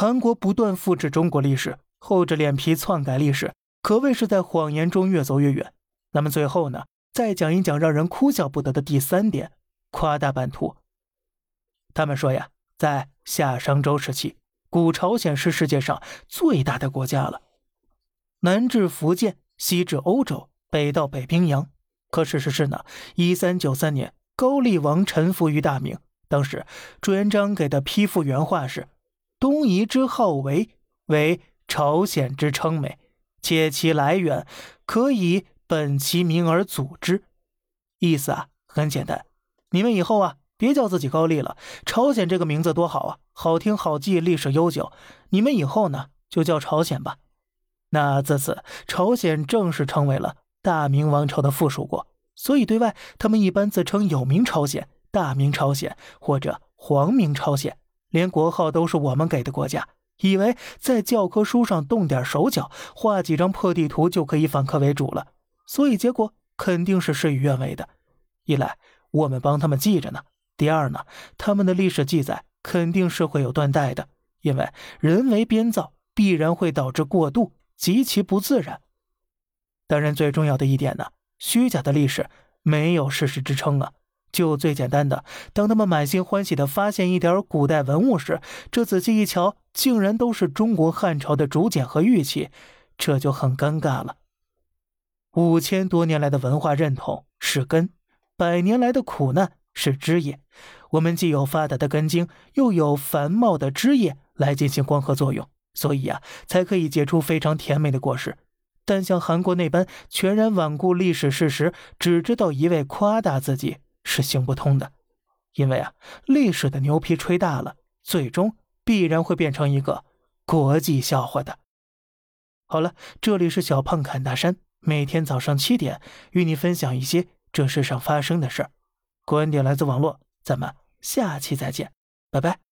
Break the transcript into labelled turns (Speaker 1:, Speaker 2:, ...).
Speaker 1: 韩国不断复制中国历史，厚着脸皮篡改历史，可谓是在谎言中越走越远。那么最后呢？再讲一讲让人哭笑不得的第三点：夸大版图。他们说呀，在夏商周时期，古朝鲜是世界上最大的国家了，南至福建，西至欧洲，北到北冰洋。可事实是呢，一三九三年，高丽王臣服于大明。当时朱元璋给的批复原话是：“东夷之号为，为朝鲜之称美，且其来源可以本其名而组之。”意思啊，很简单，你们以后啊，别叫自己高丽了，朝鲜这个名字多好啊，好听好记，历史悠久。你们以后呢，就叫朝鲜吧。那自此，朝鲜正式成为了大明王朝的附属国，所以对外他们一般自称有明朝鲜。大明朝鲜或者皇明朝鲜，连国号都是我们给的国家，以为在教科书上动点手脚，画几张破地图就可以反客为主了，所以结果肯定是事与愿违的。一来我们帮他们记着呢，第二呢，他们的历史记载肯定是会有断代的，因为人为编造必然会导致过度，极其不自然。当然，最重要的一点呢，虚假的历史没有事实支撑啊。就最简单的，当他们满心欢喜的发现一点古代文物时，这仔细一瞧，竟然都是中国汉朝的竹简和玉器，这就很尴尬了。五千多年来的文化认同是根，百年来的苦难是枝叶。我们既有发达的根茎，又有繁茂的枝叶来进行光合作用，所以呀，才可以结出非常甜美的果实。但像韩国那般全然罔顾历史事实，只知道一味夸大自己。是行不通的，因为啊，历史的牛皮吹大了，最终必然会变成一个国际笑话的。好了，这里是小胖侃大山，每天早上七点与你分享一些这世上发生的事儿，观点来自网络，咱们下期再见，拜拜。